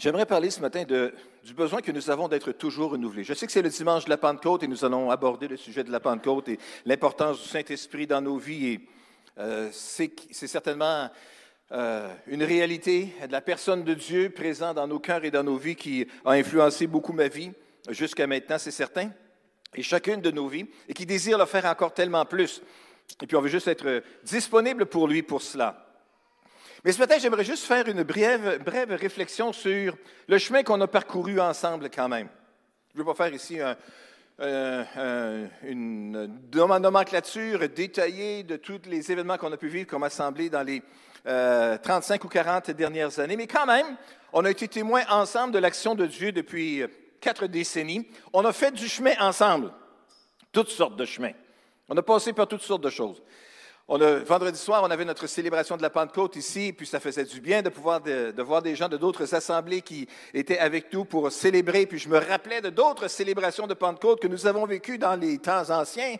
J'aimerais parler ce matin du besoin que nous avons d'être toujours renouvelés. Je sais que c'est le dimanche de la Pentecôte et nous allons aborder le sujet de la Pentecôte et l'importance du Saint-Esprit dans nos vies. Et euh, c'est certainement euh, une réalité de la personne de Dieu présente dans nos cœurs et dans nos vies qui a influencé beaucoup ma vie jusqu'à maintenant, c'est certain, et chacune de nos vies, et qui désire le faire encore tellement plus. Et puis on veut juste être disponible pour lui pour cela. Mais ce matin, j'aimerais juste faire une brève, réflexion sur le chemin qu'on a parcouru ensemble quand même. Je ne veux pas faire ici une nomenclature détaillée de tous les événements qu'on a pu vivre comme assemblée dans les 35 euh, ou 40 dernières années, mais quand même, on a été témoins ensemble de l'action de Dieu depuis quatre décennies. On a fait du chemin ensemble, toutes sortes de chemins. On a passé par toutes sortes de choses. On vendredi soir, on avait notre célébration de la Pentecôte ici, puis ça faisait du bien de pouvoir de, voir des gens de d'autres assemblées qui étaient avec nous pour célébrer. Puis je me rappelais de d'autres célébrations de Pentecôte que nous avons vécues dans les temps anciens,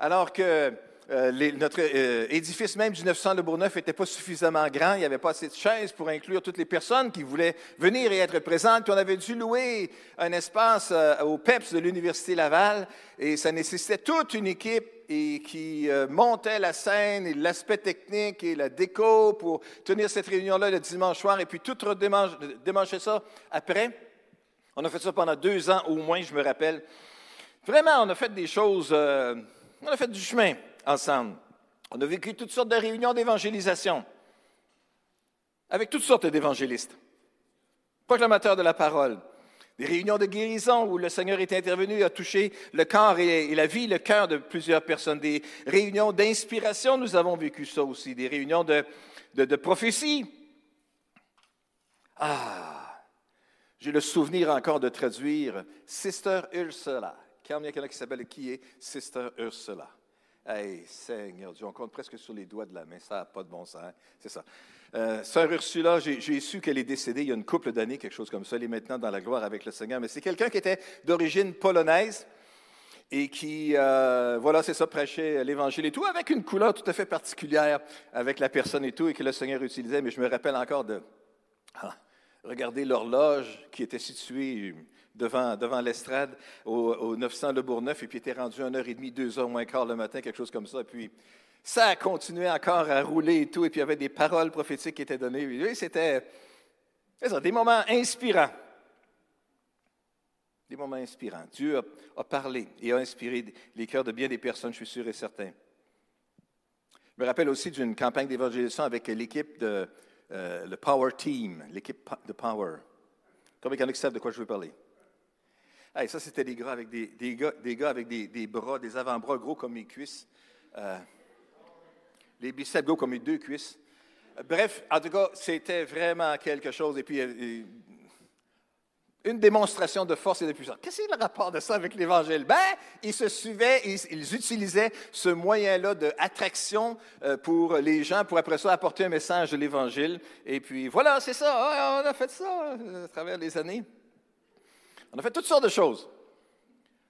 alors que euh, notre euh, édifice même du 900 de Bourneuf n'était pas suffisamment grand. Il n'y avait pas assez de chaises pour inclure toutes les personnes qui voulaient venir et être présentes. Puis on avait dû louer un espace euh, au PEPS de l'Université Laval et ça nécessitait toute une équipe et qui montait la scène et l'aspect technique et la déco pour tenir cette réunion-là le dimanche soir et puis tout redémancher ça après. On a fait ça pendant deux ans au moins, je me rappelle. Vraiment, on a fait des choses, on a fait du chemin ensemble. On a vécu toutes sortes de réunions d'évangélisation avec toutes sortes d'évangélistes, proclamateurs de la parole, des réunions de guérison où le Seigneur est intervenu a touché le corps et, la vie, le cœur de plusieurs personnes, des réunions d'inspiration, nous avons vécu ça aussi, des réunions de, prophétie. Ah, j'ai le souvenir encore de traduire Sister Ursula. Quand il y a quelqu'un qui s'appelle qui est Sister Ursula? Hey, Seigneur Dieu, on compte presque sur les doigts de la main, ça n'a pas de bon sens. Hein? C'est ça. Euh, Sœur Ursula, j'ai su qu'elle est décédée il y a une couple d'années, quelque chose comme ça. Elle est maintenant dans la gloire avec le Seigneur. Mais c'est quelqu'un qui était d'origine polonaise et qui, euh, voilà, c'est ça, prêchait l'Évangile et tout, avec une couleur tout à fait particulière avec la personne et tout, et que le Seigneur utilisait. Mais je me rappelle encore de ah, regarder l'horloge qui était située devant, devant l'estrade au, 900 Le Bourgneuf, et puis était rendu 1h30, 2h moins quart le matin, quelque chose comme ça. Et puis, ça a continué encore à rouler et tout, et puis il y avait des paroles prophétiques qui étaient données. Oui, c'était des moments inspirants. Des moments inspirants. Dieu a, parlé et a inspiré les cœurs de bien des personnes, je suis sûr et certain. Je me rappelle aussi d'une campagne d'évangélisation avec l'équipe de euh, le Power Team, l'équipe de Power. Combien il y en a qui savent de quoi je veux parler? Ça, c'était des, gars avec des, des, gars, des gars avec des, bras, des avant-bras gros comme mes cuisses. Euh, les biceps gros comme mes deux cuisses. Bref, en tout cas, c'était vraiment quelque chose. Et puis, euh, une démonstration de force et de puissance. Qu'est-ce que le rapport de ça avec l'Évangile? Ben, ils se suivaient, ils, ils utilisaient ce moyen-là d'attraction euh, pour les gens, pour après ça apporter un message de l'Évangile. Et puis, voilà, c'est ça, on a fait ça à travers les années. On a fait toutes sortes de choses.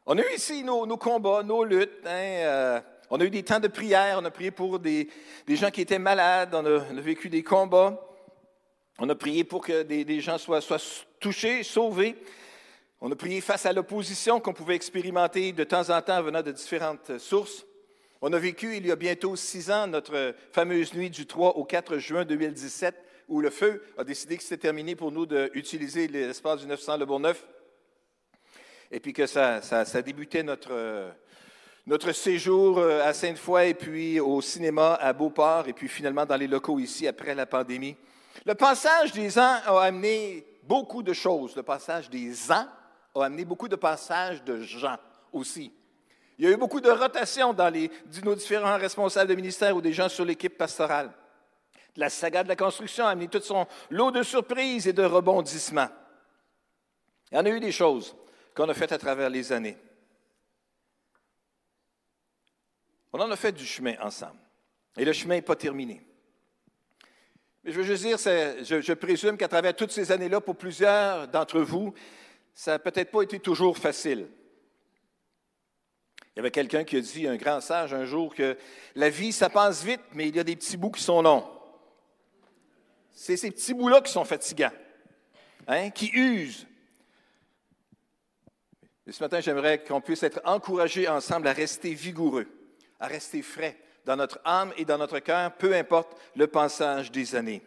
On a eu ici nos, combats, nos luttes. Hein, euh, on a eu des temps de prière. On a prié pour des, gens qui étaient malades. On a, vécu des combats. On a prié pour que des, gens soient, soient, touchés, sauvés. On a prié face à l'opposition qu'on pouvait expérimenter de temps en temps venant de différentes sources. On a vécu il y a bientôt six ans notre fameuse nuit du 3 au 4 juin 2017 où le feu a décidé que c'était terminé pour nous d'utiliser l'espace du 900 Le Bourgneuf et puis que ça, ça, débutait notre, notre séjour euh, à Sainte-Foy et puis au cinéma à Beauport et puis finalement dans les locaux ici après la pandémie. Le passage des ans a amené beaucoup de choses. Le passage des ans a amené beaucoup de passages de gens aussi. Il y a eu beaucoup de rotations dans nos différents responsables de ministère ou des gens sur l'équipe pastorale. La saga de la construction a amené tout son lot de surprises et de rebondissements. Il y en a eu des choses qu'on a fait à travers les années. On en a fait du chemin ensemble. Et le chemin n'est pas terminé. Mais je veux juste dire, je, je présume qu'à travers toutes ces années-là, pour plusieurs d'entre vous, ça n'a peut-être pas été toujours facile. Il y avait quelqu'un qui a dit, un grand sage un jour, que la vie, ça passe vite, mais il y a des petits bouts qui sont longs. C'est ces petits bouts-là qui sont fatigants. hein, qui use. Et ce matin, j'aimerais qu'on puisse être encouragés ensemble à rester vigoureux, à rester frais dans notre âme et dans notre cœur, peu importe le passage des années.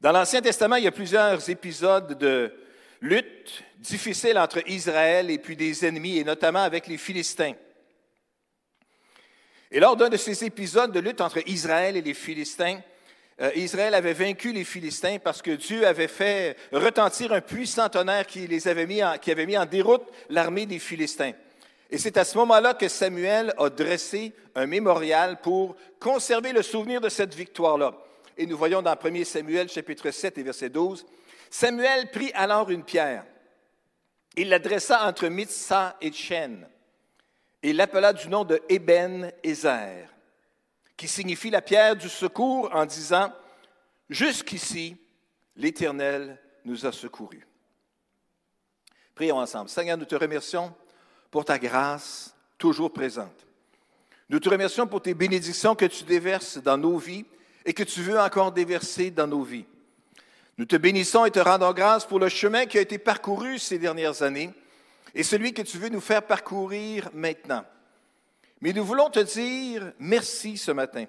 Dans l'Ancien Testament, il y a plusieurs épisodes de lutte difficiles entre Israël et puis des ennemis, et notamment avec les Philistins. Et lors d'un de ces épisodes de lutte entre Israël et les Philistins, Israël avait vaincu les Philistins parce que Dieu avait fait retentir un puissant tonnerre qui, les avait mis qui avait mis en déroute l'armée des Philistins. Et c'est à ce moment-là que Samuel a dressé un mémorial pour conserver le souvenir de cette victoire-là. Et nous voyons dans 1 Samuel chapitre 7 et verset 12, Samuel prit alors une pierre. Il la dressa entre Mitzah et Chen et l'appela du nom de Eben Ezer, qui signifie la pierre du secours en disant, Jusqu'ici, l'Éternel nous a secourus. Prions ensemble. Seigneur, nous te remercions pour ta grâce toujours présente. Nous te remercions pour tes bénédictions que tu déverses dans nos vies et que tu veux encore déverser dans nos vies. Nous te bénissons et te rendons grâce pour le chemin qui a été parcouru ces dernières années et celui que tu veux nous faire parcourir maintenant. Mais nous voulons te dire merci ce matin.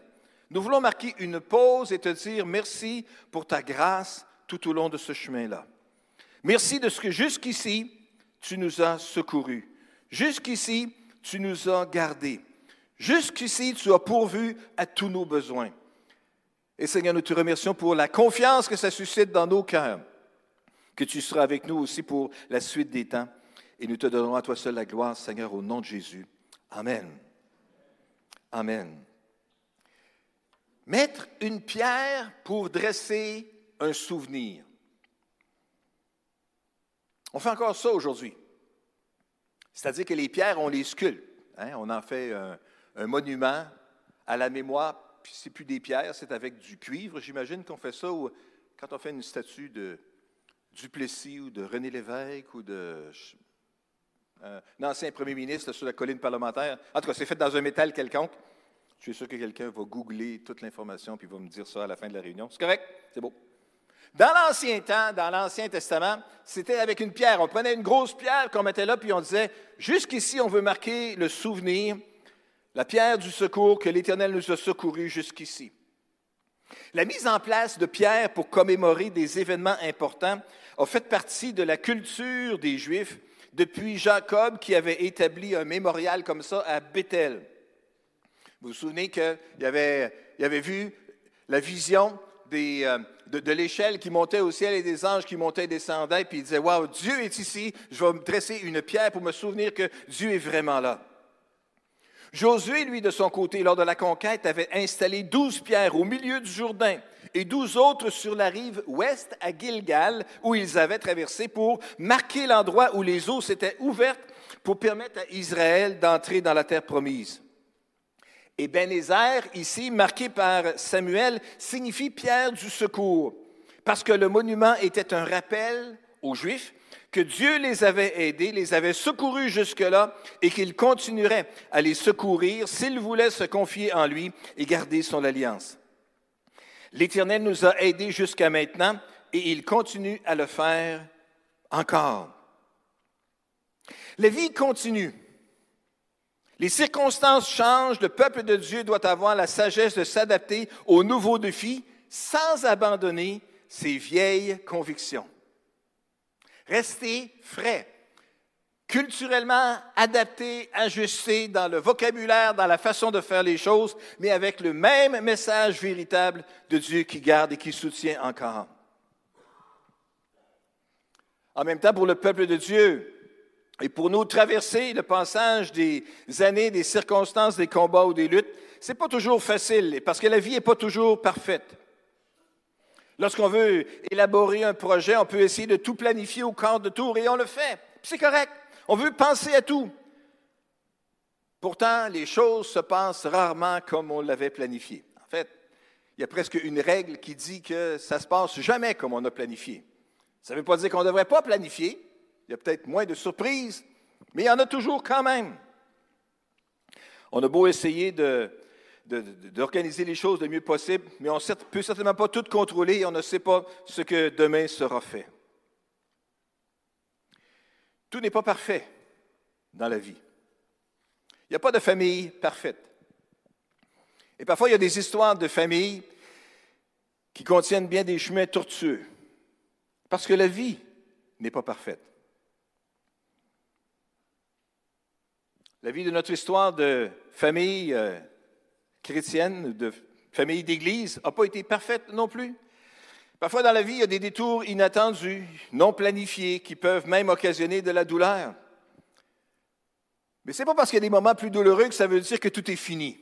Nous voulons marquer une pause et te dire merci pour ta grâce tout au long de ce chemin-là. Merci de ce que jusqu'ici, tu nous as secourus. Jusqu'ici, tu nous as gardés. Jusqu'ici, tu as pourvu à tous nos besoins. Et Seigneur, nous te remercions pour la confiance que ça suscite dans nos cœurs, que tu seras avec nous aussi pour la suite des temps. Et nous te donnons à toi seul la gloire, Seigneur, au nom de Jésus. Amen. Amen. Mettre une pierre pour dresser un souvenir. On fait encore ça aujourd'hui. C'est-à-dire que les pierres, on les sculpte. Hein. On en fait un, monument à la mémoire. Puis c'est plus des pierres, c'est avec du cuivre. J'imagine qu'on fait ça quand on fait une statue de Duplessis ou de René Lévesque ou de un ancien premier ministre sur la colline parlementaire. En tout cas, c'est fait dans un métal quelconque. Je suis sûr que quelqu'un va googler toute l'information puis va me dire ça à la fin de la réunion. C'est correct? C'est beau. Dans l'Ancien temps, dans l'Ancien Testament, c'était avec une pierre. On prenait une grosse pierre qu'on mettait là, puis on disait, jusqu'ici, on veut marquer le souvenir, la pierre du secours que l'Éternel nous a secourus jusqu'ici. La mise en place de pierres pour commémorer des événements importants a fait partie de la culture des Juifs depuis Jacob qui avait établi un mémorial comme ça à Bethel. Vous vous souvenez qu'il avait, vu la vision euh, de, l'échelle qui montait au ciel et des anges qui montaient et descendaient, puis il disait, Waouh, Dieu est ici, je vais me dresser une pierre pour me souvenir que Dieu est vraiment là. Josué, lui, de son côté, lors de la conquête, avait installé douze pierres au milieu du Jourdain et douze autres sur la rive ouest à Gilgal, où ils avaient traversé pour marquer l'endroit où les eaux s'étaient ouvertes pour permettre à Israël d'entrer dans la terre promise. Et Bénézer, ici, marqué par Samuel, signifie pierre du secours, parce que le monument était un rappel aux Juifs Dieu les avait aidés, les avait secourus jusque-là et qu'il continuerait à les secourir s'ils voulaient se confier en lui et garder son alliance. L'Éternel nous a aidés jusqu'à maintenant et il continue à le faire encore. La vie continue. Les circonstances changent, le peuple de Dieu doit avoir la sagesse de s'adapter aux nouveaux défis sans abandonner ses vieilles convictions. Rester frais, culturellement adapté, ajusté dans le vocabulaire, dans la façon de faire les choses, mais avec le même message véritable de Dieu qui garde et qui soutient encore. En même temps, pour le peuple de Dieu, et pour nous traverser le passage des années, des circonstances, des combats ou des luttes, c'est pas toujours facile parce que la vie n'est pas toujours parfaite. Lorsqu'on veut élaborer un projet, on peut essayer de tout planifier au quart de tour et on le fait. C'est correct. On veut penser à tout. Pourtant, les choses se passent rarement comme on l'avait planifié. En fait, il y a presque une règle qui dit que ça se passe jamais comme on a planifié. Ça ne veut pas dire qu'on ne devrait pas planifier, il y a peut-être moins de surprises, mais il y en a toujours quand même. On a beau essayer d'organiser les choses le mieux possible, mais on ne peut certainement pas tout contrôler et on ne sait pas ce que demain sera fait. Tout n'est pas parfait dans la vie. Il n'y a pas de famille parfaite. Et parfois, il y a des histoires de famille qui contiennent bien des chemins tortueux, parce que la vie n'est pas parfaite. La vie de notre histoire de famille euh, chrétienne, de famille d'église, n'a pas été parfaite non plus. Parfois dans la vie, il y a des détours inattendus, non planifiés, qui peuvent même occasionner de la douleur. Mais ce n'est pas parce qu'il y a des moments plus douloureux que ça veut dire que tout est fini.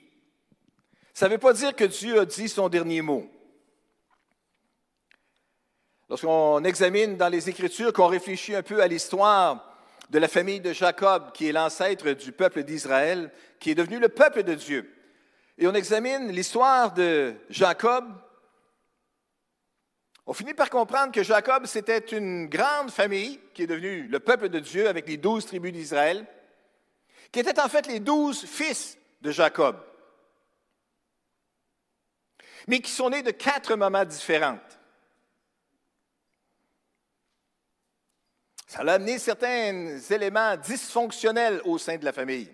Ça ne veut pas dire que Dieu a dit son dernier mot. Lorsqu'on examine dans les Écritures, qu'on réfléchit un peu à l'histoire de la famille de Jacob, qui est l'ancêtre du peuple d'Israël, qui est devenu le peuple de Dieu, et on examine l'histoire de Jacob, on finit par comprendre que Jacob, c'était une grande famille qui est devenue le peuple de Dieu avec les douze tribus d'Israël, qui étaient en fait les douze fils de Jacob, mais qui sont nés de quatre mamans différentes. Ça a amené certains éléments dysfonctionnels au sein de la famille.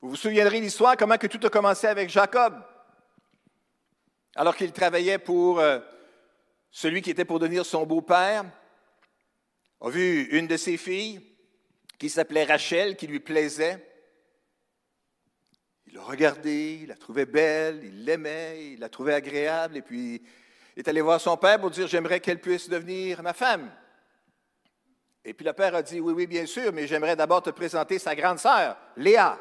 Vous vous souviendrez l'histoire, comment que tout a commencé avec Jacob, alors qu'il travaillait pour euh, celui qui était pour devenir son beau-père, a vu une de ses filles qui s'appelait Rachel, qui lui plaisait. Il l'a regardée, il la trouvait belle, il l'aimait, il la trouvait agréable, et puis il est allé voir son père pour dire, j'aimerais qu'elle puisse devenir ma femme. Et puis le père a dit, oui, oui, bien sûr, mais j'aimerais d'abord te présenter sa grande sœur, Léa.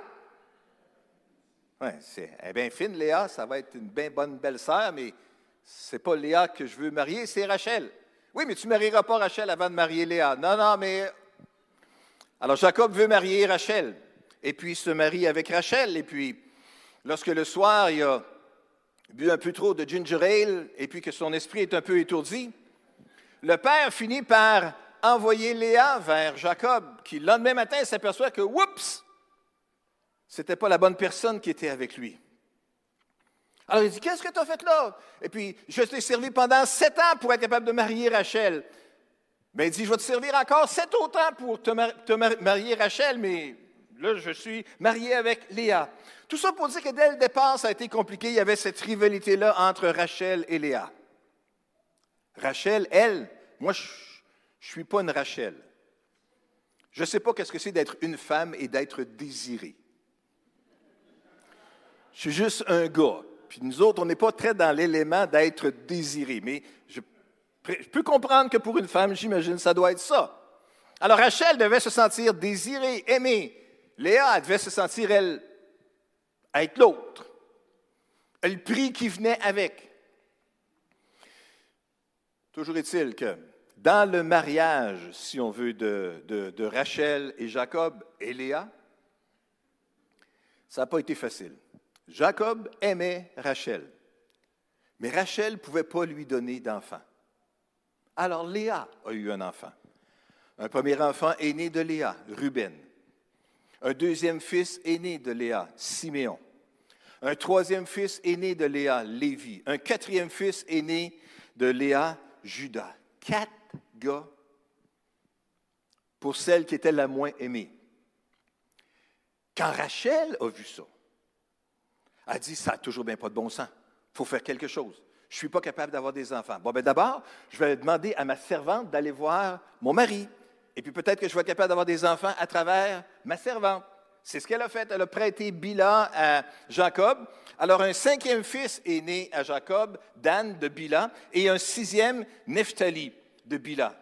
Oui, c'est bien fine, Léa, ça va être une bien bonne belle-sœur, mais c'est pas Léa que je veux marier, c'est Rachel. Oui, mais tu ne marieras pas Rachel avant de marier Léa. Non, non, mais... Alors Jacob veut marier Rachel, et puis se marie avec Rachel, et puis lorsque le soir, il a bu un peu trop de ginger ale, et puis que son esprit est un peu étourdi, le père finit par envoyer Léa vers Jacob, qui le lendemain matin s'aperçoit que, oups, c'était pas la bonne personne qui était avec lui. Alors il dit, qu'est-ce que tu as fait là? Et puis, je t'ai servi pendant sept ans pour être capable de marier Rachel. Mais il dit, je vais te servir encore sept autres ans pour te, marier Rachel, mais là, je suis marié avec Léa. Tout ça pour dire que dès le départ, ça a été compliqué. Il y avait cette rivalité-là entre Rachel et Léa. Rachel, elle, moi, je je ne suis pas une Rachel. Je ne sais pas qu'est-ce que c'est d'être une femme et d'être désirée. Je suis juste un gars. Puis nous autres, on n'est pas très dans l'élément d'être désiré. Mais je, peux comprendre que pour une femme, j'imagine, ça doit être ça. Alors Rachel devait se sentir désirée, aimée. Léa devait se sentir, elle, être l'autre. Le prix qui venait avec. Toujours est-il que dans le mariage, si on veut, de, Rachel et Jacob et Léa, ça n'a pas été facile. Jacob aimait Rachel, mais Rachel ne pouvait pas lui donner d'enfant. Alors Léa a eu un enfant. Un premier enfant est né de Léa, Ruben. Un deuxième fils est né de Léa, Siméon. Un troisième fils est né de Léa, Lévi. Un quatrième fils est né de Léa, Judas. Quatre gars pour celle qui était la moins aimée. Quand Rachel a vu ça, elle dit, ça n'a toujours bien pas de bon sens. Il faut faire quelque chose. Je ne suis pas capable d'avoir des enfants. Bon, ben d'abord, je vais demander à ma servante d'aller voir mon mari. Et puis peut-être que je vais être capable d'avoir des enfants à travers ma servante. C'est ce qu'elle a fait. Elle a prêté Bila à Jacob. Alors un cinquième fils est né à Jacob, Dan de Bila, et un sixième, Nephtali de Bila.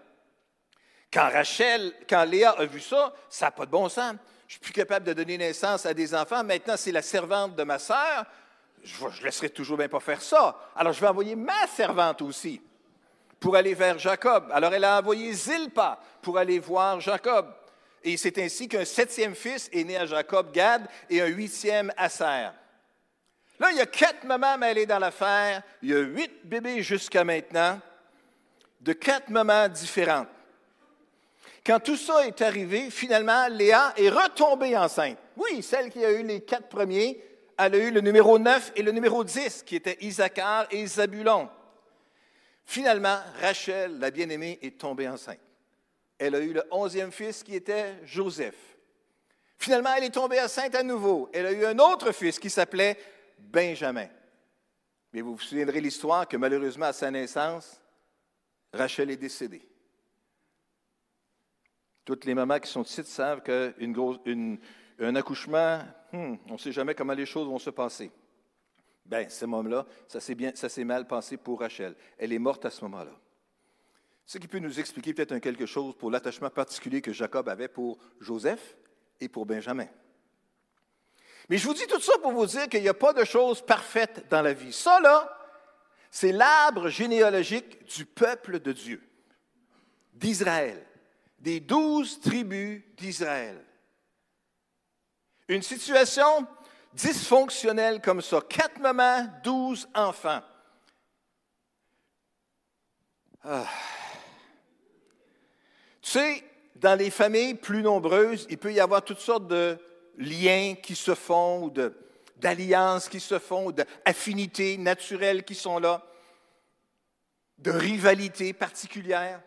Quand Rachel, quand Léa a vu ça, ça n'a pas de bon sens. Je suis plus capable de donner naissance à des enfants. Maintenant, c'est la servante de ma sœur. Je ne laisserai toujours bien pas faire ça. Alors, je vais envoyer ma servante aussi pour aller vers Jacob. Alors, elle a envoyé Zilpa pour aller voir Jacob. Et c'est ainsi qu'un septième fils est né à Jacob, Gad, et un huitième Asser. Là, il y a quatre mamans mêlées dans l'affaire. Il y a huit bébés jusqu'à maintenant de quatre mamans différentes. Quand tout ça est arrivé, finalement, Léa est retombée enceinte. Oui, celle qui a eu les quatre premiers elle a eu le numéro 9 et le numéro 10, qui étaient Isaacar et Zabulon. Finalement, Rachel, la bien-aimée, est tombée enceinte. Elle a eu le onzième fils qui était Joseph. Finalement, elle est tombée enceinte à nouveau. Elle a eu un autre fils qui s'appelait Benjamin. Mais vous vous souviendrez l'histoire que malheureusement, à sa naissance, Rachel est décédée. Toutes les mamans qui sont ici savent qu'un accouchement, hmm, on ne sait jamais comment les choses vont se passer. Bien, ce moment-là, ça s'est mal passé pour Rachel. Elle est morte à ce moment-là. Ce qui peut nous expliquer peut-être quelque chose pour l'attachement particulier que Jacob avait pour Joseph et pour Benjamin. Mais je vous dis tout ça pour vous dire qu'il n'y a pas de choses parfaites dans la vie. Ça, là, c'est l'arbre généalogique du peuple de Dieu, d'Israël, des douze tribus d'Israël. Une situation dysfonctionnelle comme ça, quatre mamans, douze enfants. Ah. Tu sais, dans les familles plus nombreuses, il peut y avoir toutes sortes de liens qui se font, ou d'alliances qui se font, d'affinités naturelles qui sont là, de rivalités particulières.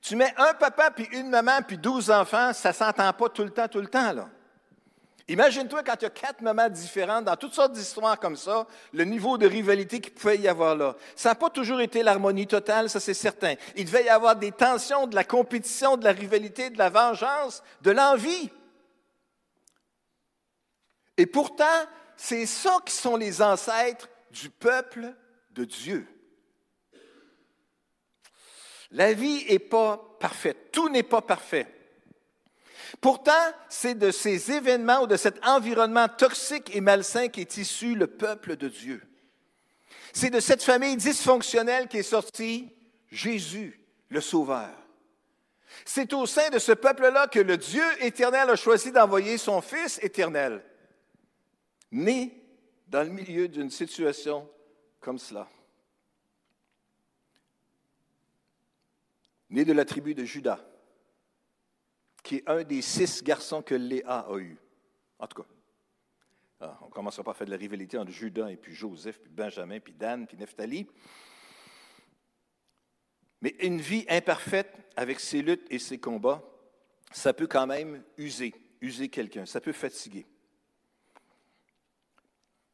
Tu mets un papa, puis une maman, puis douze enfants, ça ne s'entend pas tout le temps, tout le temps, là. Imagine-toi quand il y a quatre mamans différentes, dans toutes sortes d'histoires comme ça, le niveau de rivalité qu'il pouvait y avoir là. Ça n'a pas toujours été l'harmonie totale, ça c'est certain. Il devait y avoir des tensions, de la compétition, de la rivalité, de la vengeance, de l'envie. Et pourtant, c'est ça qui sont les ancêtres du peuple de Dieu. La vie n'est pas parfaite, tout n'est pas parfait. Pourtant, c'est de ces événements ou de cet environnement toxique et malsain qu'est issu le peuple de Dieu. C'est de cette famille dysfonctionnelle qu'est sorti Jésus, le Sauveur. C'est au sein de ce peuple-là que le Dieu éternel a choisi d'envoyer son Fils éternel né dans le milieu d'une situation comme cela. Né de la tribu de Judas, qui est un des six garçons que Léa a eus. En tout cas, ah, on ne commencera pas faire de la rivalité entre Judas et puis Joseph, puis Benjamin, puis Dan, puis Nephtali. Mais une vie imparfaite avec ses luttes et ses combats, ça peut quand même user, user quelqu'un, ça peut fatiguer.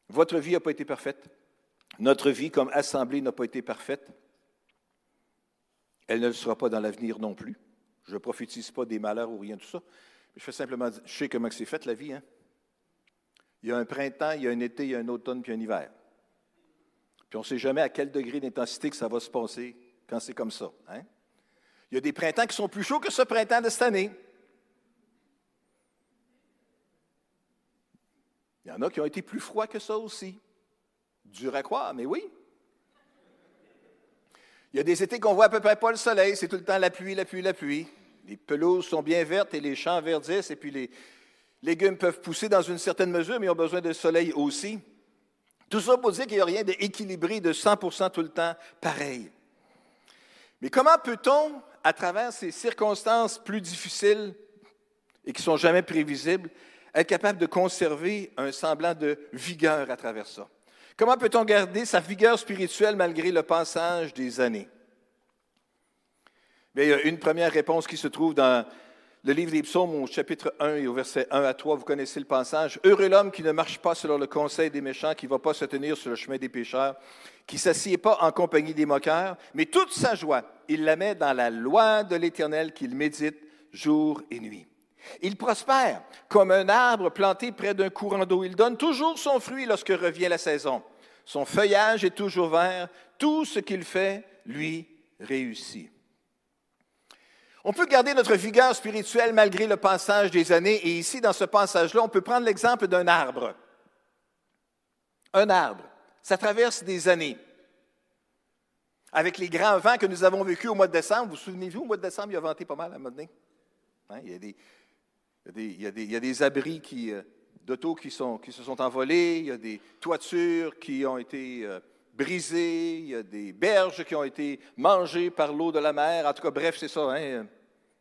Votre vie n'a pas été parfaite. Notre vie comme assemblée n'a pas été parfaite. Elle ne le sera pas dans l'avenir non plus. Je ne prophétise pas des malheurs ou rien de tout ça. Je fais simplement je sais comment c'est fait la vie. Hein? Il y a un printemps, il y a un été, il y a un automne, puis un hiver. Puis on ne sait jamais à quel degré d'intensité que ça va se passer quand c'est comme ça. Hein? Il y a des printemps qui sont plus chauds que ce printemps de cette année. Il y en a qui ont été plus froids que ça aussi. Dur à croire, mais oui. Il y a des étés qu'on voit à peu près pas le soleil, c'est tout le temps la pluie, la pluie, la pluie. Les pelouses sont bien vertes et les champs verdissent, et puis les légumes peuvent pousser dans une certaine mesure, mais ils ont besoin de soleil aussi. Tout ça pour dire qu'il n'y a rien d'équilibré de 100% tout le temps pareil. Mais comment peut-on, à travers ces circonstances plus difficiles et qui sont jamais prévisibles, être capable de conserver un semblant de vigueur à travers ça? Comment peut-on garder sa vigueur spirituelle malgré le passage des années? Bien, il y a une première réponse qui se trouve dans le livre des psaumes au chapitre 1 et au verset 1 à 3. Vous connaissez le passage. Heureux l'homme qui ne marche pas selon le conseil des méchants, qui ne va pas se tenir sur le chemin des pécheurs, qui ne s'assied pas en compagnie des moqueurs, mais toute sa joie, il la met dans la loi de l'Éternel qu'il médite jour et nuit. Il prospère comme un arbre planté près d'un courant d'eau. Il donne toujours son fruit lorsque revient la saison. Son feuillage est toujours vert. Tout ce qu'il fait, lui, réussit. On peut garder notre vigueur spirituelle malgré le passage des années. Et ici, dans ce passage-là, on peut prendre l'exemple d'un arbre. Un arbre, ça traverse des années. Avec les grands vents que nous avons vécus au mois de décembre, vous vous souvenez-vous, au mois de décembre, il a venté pas mal à un moment donné. Hein, il y a des, abris euh, d'auto qui, qui, se sont envolés, il y a des toitures qui ont été euh, brisées, il y a des berges qui ont été mangées par l'eau de la mer. En tout cas, bref, c'est ça. Hein.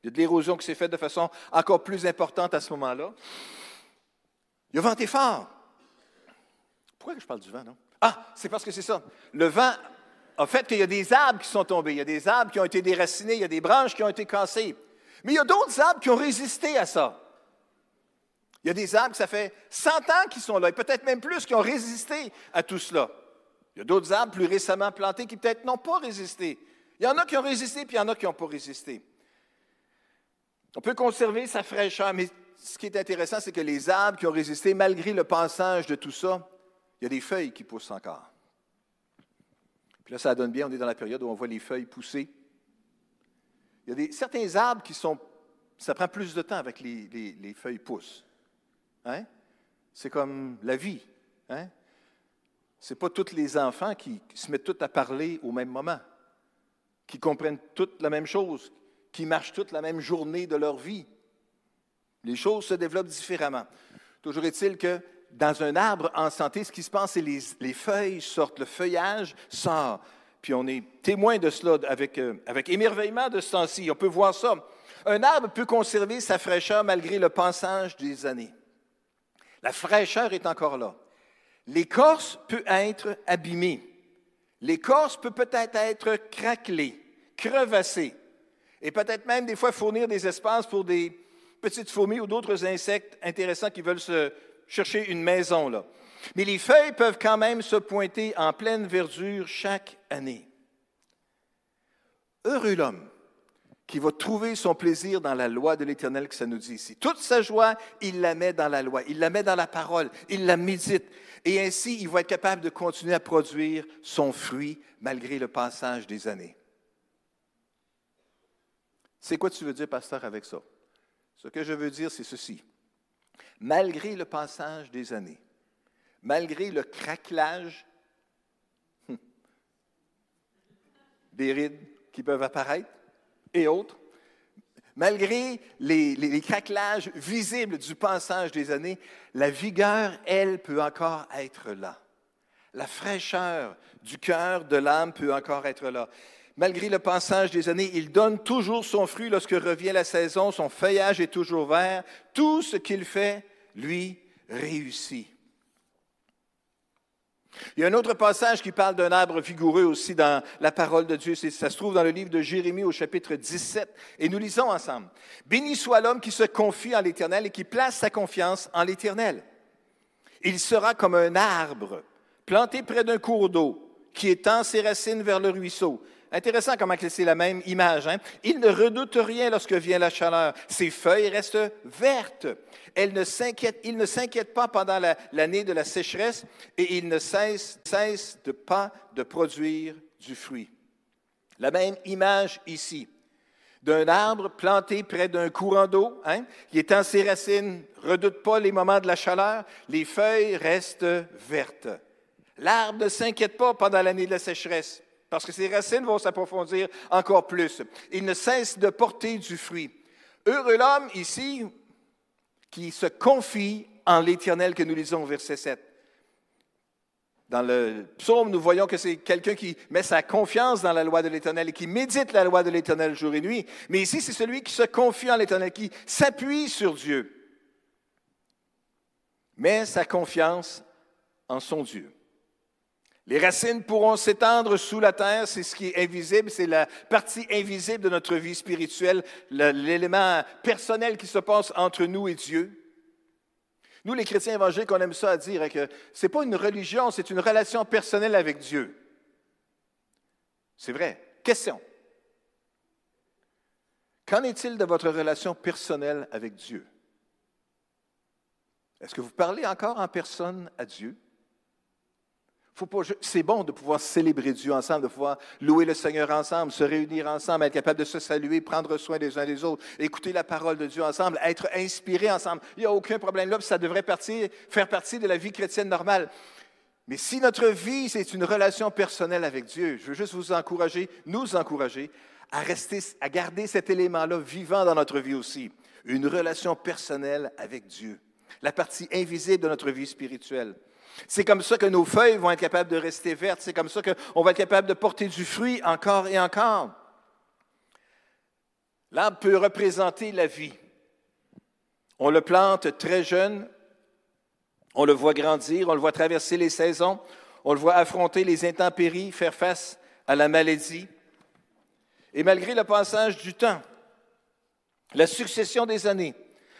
Il y a de l'érosion qui s'est faite de façon encore plus importante à ce moment-là. Il a venté fort. Pourquoi je parle du vent, non? Ah, c'est parce que c'est ça. Le vent a fait qu'il y a des arbres qui sont tombés, il y a des arbres qui ont été déracinés, il y a des branches qui ont été cassées. Mais il y a d'autres arbres qui ont résisté à ça. Il y a des arbres, ça fait 100 ans qu'ils sont là, et peut-être même plus, qui ont résisté à tout cela. Il y a d'autres arbres plus récemment plantés qui peut-être n'ont pas résisté. Il y en a qui ont résisté, puis il y en a qui n'ont pas résisté. On peut conserver sa fraîcheur, mais ce qui est intéressant, c'est que les arbres qui ont résisté, malgré le passage de tout ça, il y a des feuilles qui poussent encore. Puis là, ça donne bien, on est dans la période où on voit les feuilles pousser. Il y a des, certains arbres qui sont. Ça prend plus de temps avec les, les, feuilles poussent. Hein? C'est comme la vie. Hein? Ce n'est pas tous les enfants qui, se mettent tous à parler au même moment, qui comprennent toutes la même chose, qui marchent toutes la même journée de leur vie. Les choses se développent différemment. Toujours est-il que dans un arbre en santé, ce qui se passe, c'est les, les feuilles sortent, le feuillage sort. Puis on est témoin de cela avec, euh, avec émerveillement de ce temps-ci. On peut voir ça. Un arbre peut conserver sa fraîcheur malgré le passage des années. La fraîcheur est encore là. L'écorce peut être abîmée. L'écorce peut peut-être être craquelée, crevassée, et peut-être même des fois fournir des espaces pour des petites fourmis ou d'autres insectes intéressants qui veulent se chercher une maison. Là. Mais les feuilles peuvent quand même se pointer en pleine verdure chaque année. Heureux l'homme qui va trouver son plaisir dans la loi de l'Éternel que ça nous dit ici. Toute sa joie, il la met dans la loi, il la met dans la parole, il la médite. Et ainsi, il va être capable de continuer à produire son fruit malgré le passage des années. C'est quoi tu veux dire, pasteur, avec ça? Ce que je veux dire, c'est ceci. Malgré le passage des années, malgré le craquelage des rides qui peuvent apparaître et autres, malgré les, craquelages visibles du passage des années, la vigueur, elle, peut encore être là. La fraîcheur du cœur, de l'âme peut encore être là. Malgré le passage des années, il donne toujours son fruit lorsque revient la saison, son feuillage est toujours vert, tout ce qu'il fait, lui, réussit. Il y a un autre passage qui parle d'un arbre vigoureux aussi dans la parole de Dieu. Ça se trouve dans le livre de Jérémie au chapitre 17. Et nous lisons ensemble. Béni soit l'homme qui se confie en l'Éternel et qui place sa confiance en l'Éternel. Il sera comme un arbre planté près d'un cours d'eau qui étend ses racines vers le ruisseau. Intéressant comment c'est la même image. Hein? Il ne redoute rien lorsque vient la chaleur. Ses feuilles restent vertes. Elle ne s'inquiète, il ne s'inquiète pas pendant l'année de la sécheresse et il ne cesse, cesse de pas de produire du fruit. La même image ici d'un arbre planté près d'un courant d'eau, hein, qui étend ses racines, redoute pas les moments de la chaleur, les feuilles restent vertes. L'arbre ne s'inquiète pas pendant l'année de la sécheresse parce que ses racines vont s'approfondir encore plus. Il ne cesse de porter du fruit. Heureux l'homme ici qui se confie en l'Éternel que nous lisons au verset 7. Dans le psaume, nous voyons que c'est quelqu'un qui met sa confiance dans la loi de l'Éternel et qui médite la loi de l'Éternel jour et nuit. Mais ici, c'est celui qui se confie en l'Éternel, qui s'appuie sur Dieu, met sa confiance en son Dieu. Les racines pourront s'étendre sous la terre, c'est ce qui est invisible, c'est la partie invisible de notre vie spirituelle, l'élément personnel qui se passe entre nous et Dieu. Nous, les chrétiens évangéliques, on aime ça à dire que ce n'est pas une religion, c'est une relation personnelle avec Dieu. C'est vrai. Question. Qu'en est-il de votre relation personnelle avec Dieu? Est-ce que vous parlez encore en personne à Dieu? C'est bon de pouvoir célébrer Dieu ensemble, de pouvoir louer le Seigneur ensemble, se réunir ensemble, être capable de se saluer, prendre soin des uns des autres, écouter la parole de Dieu ensemble, être inspiré ensemble. Il n'y a aucun problème là, ça devrait faire partie de la vie chrétienne normale. Mais si notre vie, c'est une relation personnelle avec Dieu, je veux juste vous encourager, nous encourager à rester, à garder cet élément-là vivant dans notre vie aussi. Une relation personnelle avec Dieu. La partie invisible de notre vie spirituelle. C'est comme ça que nos feuilles vont être capables de rester vertes. C'est comme ça qu'on va être capable de porter du fruit encore et encore. L'arbre peut représenter la vie. On le plante très jeune On le voit grandir, on le voit traverser les saisons, on le voit affronter les intempéries, faire face à la maladie. Et malgré le passage du temps, la succession des années,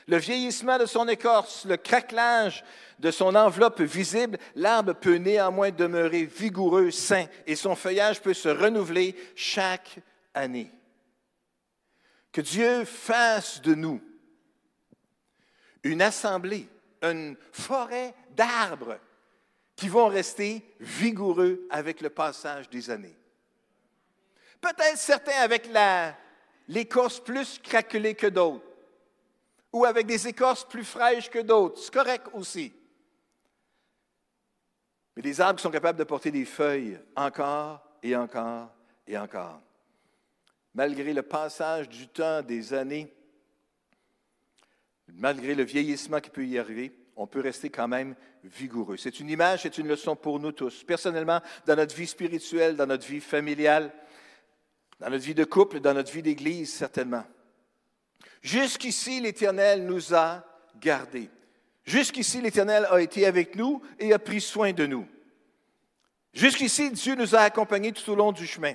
le vieillissement de son écorce, le craquelage de son enveloppe visible, l'arbre peut néanmoins demeurer vigoureux, sain, et son feuillage peut se renouveler chaque année. Que Dieu fasse de nous une assemblée, une forêt d'arbres qui vont rester vigoureux avec le passage des années. Peut-être certains avec l'écorce plus craquelée que d'autres, ou avec des écorces plus fraîches que d'autres. C'est correct aussi. Mais des arbres sont capables de porter des feuilles encore et encore et encore. Malgré le passage du temps, des années, malgré le vieillissement qui peut y arriver, on peut rester quand même vigoureux. C'est une image, c'est une leçon pour nous tous. Personnellement, dans notre vie spirituelle, dans notre vie familiale, dans notre vie de couple, dans notre vie d'église, certainement. Jusqu'ici, l'Éternel nous a gardés. Jusqu'ici, l'Éternel a été avec nous et a pris soin de nous. Jusqu'ici, Dieu nous a accompagnés tout au long du chemin.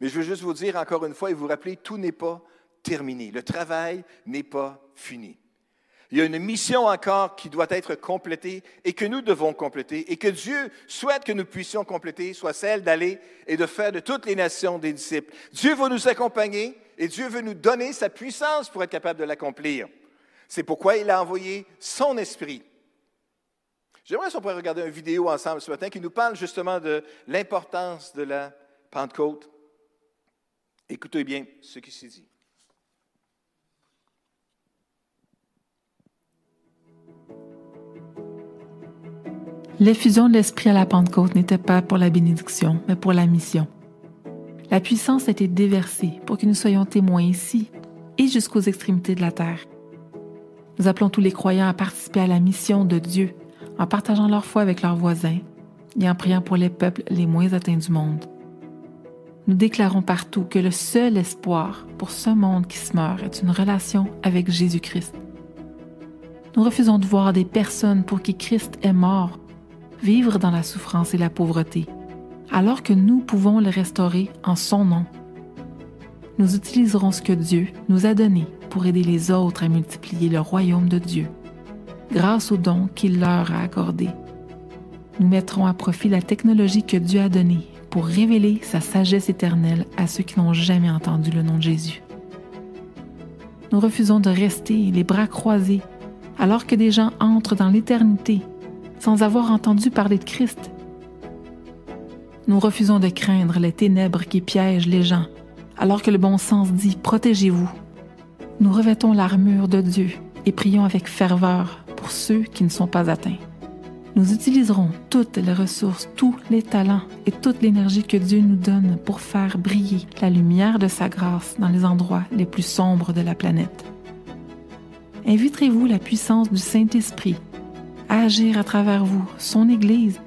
Mais je veux juste vous dire encore une fois et vous rappeler, tout n'est pas terminé. Le travail n'est pas fini. Il y a une mission encore qui doit être complétée et que nous devons compléter et que Dieu souhaite que nous puissions compléter, soit celle d'aller et de faire de toutes les nations des disciples. Dieu va nous accompagner et Dieu veut nous donner sa puissance pour être capable de l'accomplir. C'est pourquoi il a envoyé son esprit. J'aimerais si on pourrait regarder une vidéo ensemble ce matin qui nous parle justement de l'importance de la Pentecôte. Écoutez bien ce qui s'est dit. L'effusion de l'Esprit à la Pentecôte n'était pas pour la bénédiction, mais pour la mission. La puissance a été déversée pour que nous soyons témoins ici et jusqu'aux extrémités de la terre. Nous appelons tous les croyants à participer à la mission de Dieu en partageant leur foi avec leurs voisins et en priant pour les peuples les moins atteints du monde. Nous déclarons partout que le seul espoir pour ce monde qui se meurt est une relation avec Jésus-Christ. Nous refusons de voir des personnes pour qui Christ est mort vivre dans la souffrance et la pauvreté, alors que nous pouvons les restaurer en son nom. Nous utiliserons ce que Dieu nous a donné pour aider les autres à multiplier le royaume de Dieu grâce aux dons qu'il leur a accordés. Nous mettrons à profit la technologie que Dieu a donnée pour révéler sa sagesse éternelle à ceux qui n'ont jamais entendu le nom de Jésus. Nous refusons de rester les bras croisés alors que des gens entrent dans l'éternité sans avoir entendu parler de Christ. Nous refusons de craindre les ténèbres qui piègent les gens alors que le bon sens dit protégez-vous. Nous revêtons l'armure de Dieu et prions avec ferveur pour ceux qui ne sont pas atteints. Nous utiliserons toutes les ressources, tous les talents et toute l'énergie que Dieu nous donne pour faire briller la lumière de sa grâce dans les endroits les plus sombres de la planète. Inviterez-vous la puissance du Saint-Esprit à agir à travers vous, son Église,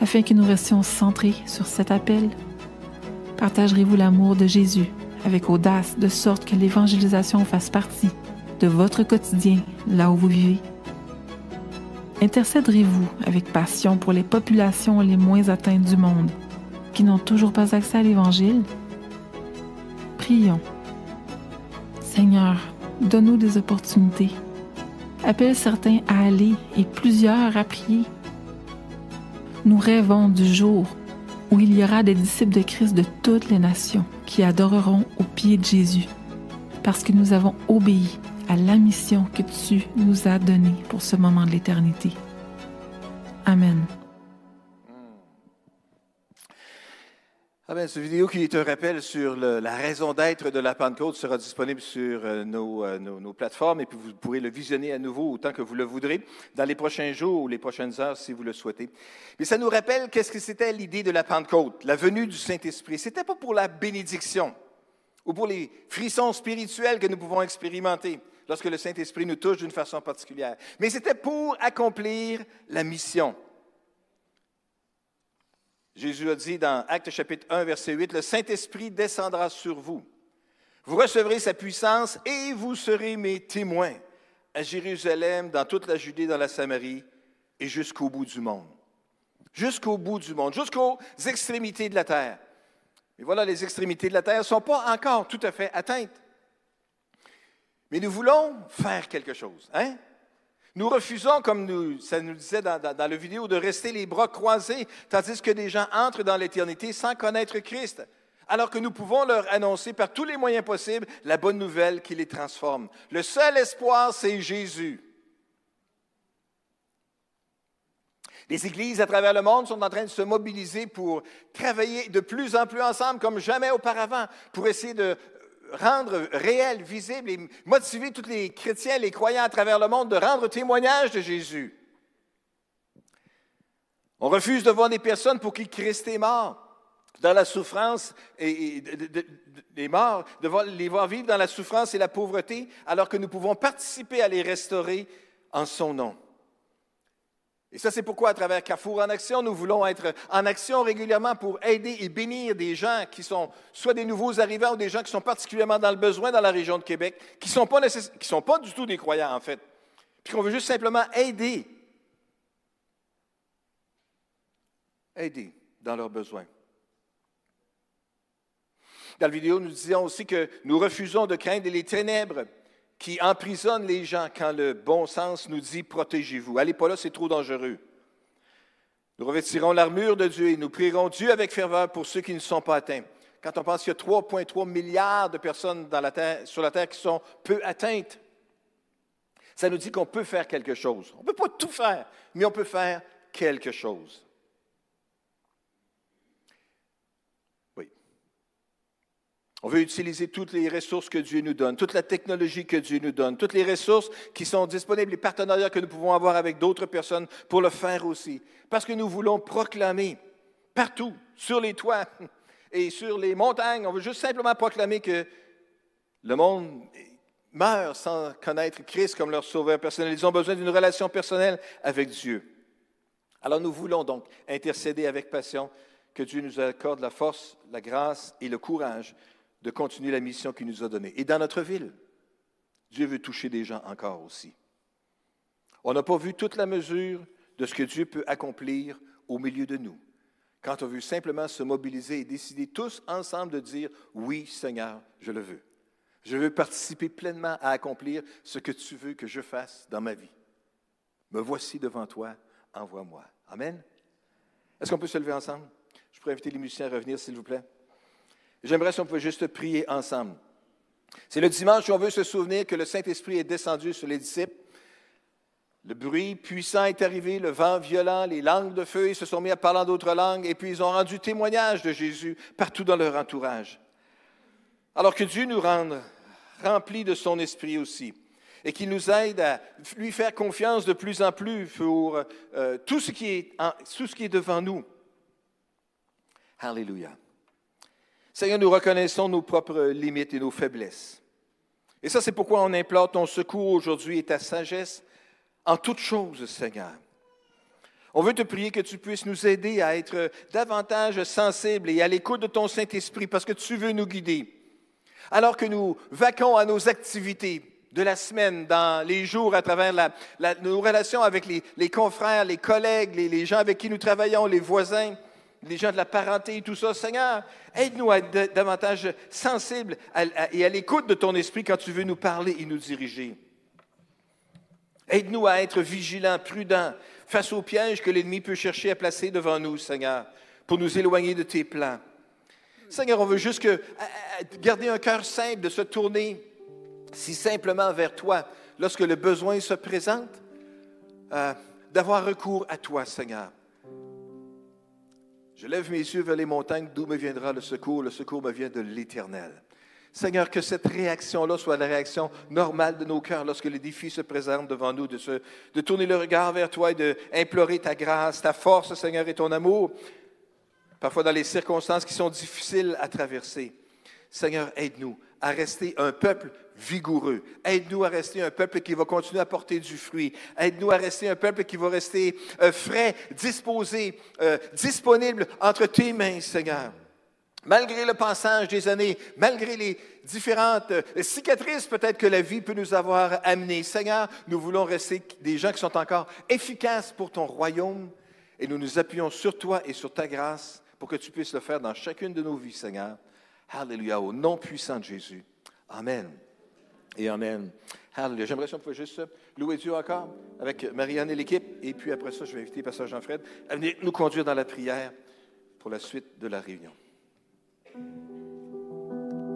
afin que nous restions centrés sur cet appel? Partagerez-vous l'amour de Jésus avec audace de sorte que l'évangélisation fasse partie de votre quotidien là où vous vivez? Intercéderez-vous avec passion pour les populations les moins atteintes du monde qui n'ont toujours pas accès à l'Évangile? Prions. Seigneur, donne-nous des opportunités. Appelle certains à aller et plusieurs à prier. Nous rêvons du jour où il y aura des disciples de Christ de toutes les nations qui adoreront au pied de Jésus, parce que nous avons obéi à la mission que tu nous as donnée pour ce moment de l'éternité. Amen. Ah ben, cette vidéo qui est un rappel sur la raison d'être de la Pentecôte sera disponible sur euh, euh, nos, nos, plateformes et puis vous pourrez le visionner à nouveau autant que vous le voudrez dans les prochains jours ou les prochaines heures si vous le souhaitez. Mais ça nous rappelle qu'est-ce que c'était l'idée de la Pentecôte, la venue du Saint-Esprit. C'était pas pour la bénédiction ou pour les frissons spirituels que nous pouvons expérimenter lorsque le Saint-Esprit nous touche d'une façon particulière. Mais c'était pour accomplir la mission. Jésus a dit dans Actes chapitre 1, verset 8, Le Saint-Esprit descendra sur vous. Vous recevrez sa puissance et vous serez mes témoins à Jérusalem, dans toute la Judée, dans la Samarie et jusqu'au bout du monde. Jusqu'au bout du monde, jusqu'aux extrémités de la terre. Mais voilà, les extrémités de la terre ne sont pas encore tout à fait atteintes. Mais nous voulons faire quelque chose. Hein? Nous refusons, comme nous, ça nous disait dans, dans, la vidéo, de rester les bras croisés, tandis que des gens entrent dans l'éternité sans connaître Christ, alors que nous pouvons leur annoncer par tous les moyens possibles la bonne nouvelle qui les transforme. Le seul espoir, c'est Jésus. Les églises à travers le monde sont en train de se mobiliser pour travailler de plus en plus ensemble comme jamais auparavant, pour essayer de rendre réel, visible et motiver tous les chrétiens, les croyants à travers le monde de rendre témoignage de Jésus. On refuse de voir des personnes pour qui Christ est mort dans la souffrance et, des morts, de les voir vivre dans la souffrance et la pauvreté, alors que nous pouvons participer à les restaurer en son nom. Et ça, c'est pourquoi, à travers Carrefour en Action, nous voulons être en action régulièrement pour aider et bénir des gens qui sont soit des nouveaux arrivants ou des gens qui sont particulièrement dans le besoin dans la région de Québec, qui ne sont, pas sont pas du tout des croyants, en fait, puis qu'on veut juste simplement aider. Aider dans leurs besoins. Dans la vidéo, nous disions aussi que nous refusons de craindre les ténèbres qui emprisonne les gens quand le bon sens nous dit protégez-vous. Allez pas là, c'est trop dangereux. Nous revêtirons l'armure de Dieu et nous prierons Dieu avec ferveur pour ceux qui ne sont pas atteints. Quand on pense qu'il y a 3,3 milliards de personnes sur la terre qui sont peu atteintes, ça nous dit qu'on peut faire quelque chose. On ne peut pas tout faire, mais on peut faire quelque chose. On veut utiliser toutes les ressources que Dieu nous donne, toute la technologie que Dieu nous donne, toutes les ressources qui sont disponibles, les partenariats que nous pouvons avoir avec d'autres personnes pour le faire aussi. Parce que nous voulons proclamer partout, sur les toits et sur les montagnes, on veut juste simplement proclamer que le monde meurt sans connaître Christ comme leur sauveur personnel. Ils ont besoin d'une relation personnelle avec Dieu. Alors nous voulons donc intercéder avec passion que Dieu nous accorde la force, la grâce et le courage de continuer la mission qu'il nous a donnée. Et dans notre ville, Dieu veut toucher des gens encore aussi. On n'a pas vu toute la mesure de ce que Dieu peut accomplir au milieu de nous. Quand on veut simplement se mobiliser et décider tous ensemble de dire Oui, Seigneur, je le veux. Je veux participer pleinement à accomplir ce que tu veux que je fasse dans ma vie. Me voici devant toi, envoie-moi. Amen. Est-ce qu'on peut se lever ensemble? Je pourrais inviter les musiciens à revenir, s'il vous plaît. J'aimerais si on pouvait juste prier ensemble. C'est le dimanche où on veut se souvenir que le Saint-Esprit est descendu sur les disciples. Le bruit puissant est arrivé, le vent violent, les langues de feu, ils se sont mis à parler d'autres langues et puis ils ont rendu témoignage de Jésus partout dans leur entourage. Alors que Dieu nous rende remplis de son esprit aussi et qu'il nous aide à lui faire confiance de plus en plus pour euh, tout, ce qui est tout ce qui est devant nous. Alléluia. Seigneur, nous reconnaissons nos propres limites et nos faiblesses. Et ça, c'est pourquoi on implore ton secours aujourd'hui et ta sagesse en toutes choses, Seigneur. On veut te prier que tu puisses nous aider à être davantage sensibles et à l'écoute de ton Saint-Esprit parce que tu veux nous guider. Alors que nous vaquons à nos activités de la semaine, dans les jours, à travers nos relations avec les, confrères, les collègues, les gens avec qui nous travaillons, les voisins, les gens de la parenté et tout ça. Seigneur, aide-nous à être davantage sensibles et à l'écoute de ton esprit quand tu veux nous parler et nous diriger. Aide-nous à être vigilants, prudents face aux pièges que l'ennemi peut chercher à placer devant nous, Seigneur, pour nous éloigner de tes plans. Seigneur, on veut juste garder un cœur simple, de se tourner si simplement vers toi lorsque le besoin se présente, euh, d'avoir recours à toi, Seigneur. Je lève mes yeux vers les montagnes, d'où me viendra le secours. Le secours me vient de l'Éternel. Seigneur, que cette réaction-là soit la réaction normale de nos cœurs lorsque les défis se présentent devant nous, de, de tourner le regard vers toi et d'implorer ta grâce, ta force, Seigneur, et ton amour, parfois dans les circonstances qui sont difficiles à traverser. Seigneur, aide-nous à rester un peuple vigoureux. Aide-nous à rester un peuple qui va continuer à porter du fruit. Aide-nous à rester un peuple qui va rester euh, frais, disposé, euh, disponible entre tes mains, Seigneur. Malgré le passage des années, malgré les différentes euh, cicatrices peut-être que la vie peut nous avoir amenées, Seigneur, nous voulons rester des gens qui sont encore efficaces pour ton royaume et nous nous appuyons sur toi et sur ta grâce pour que tu puisses le faire dans chacune de nos vies, Seigneur. Alléluia, au nom puissant de Jésus. Amen. Et Amen. Alléluia. J'aimerais si on juste louer Dieu encore avec Marianne et l'équipe. Et puis après ça, je vais inviter Pasteur Jean-Fred à venir nous conduire dans la prière pour la suite de la réunion.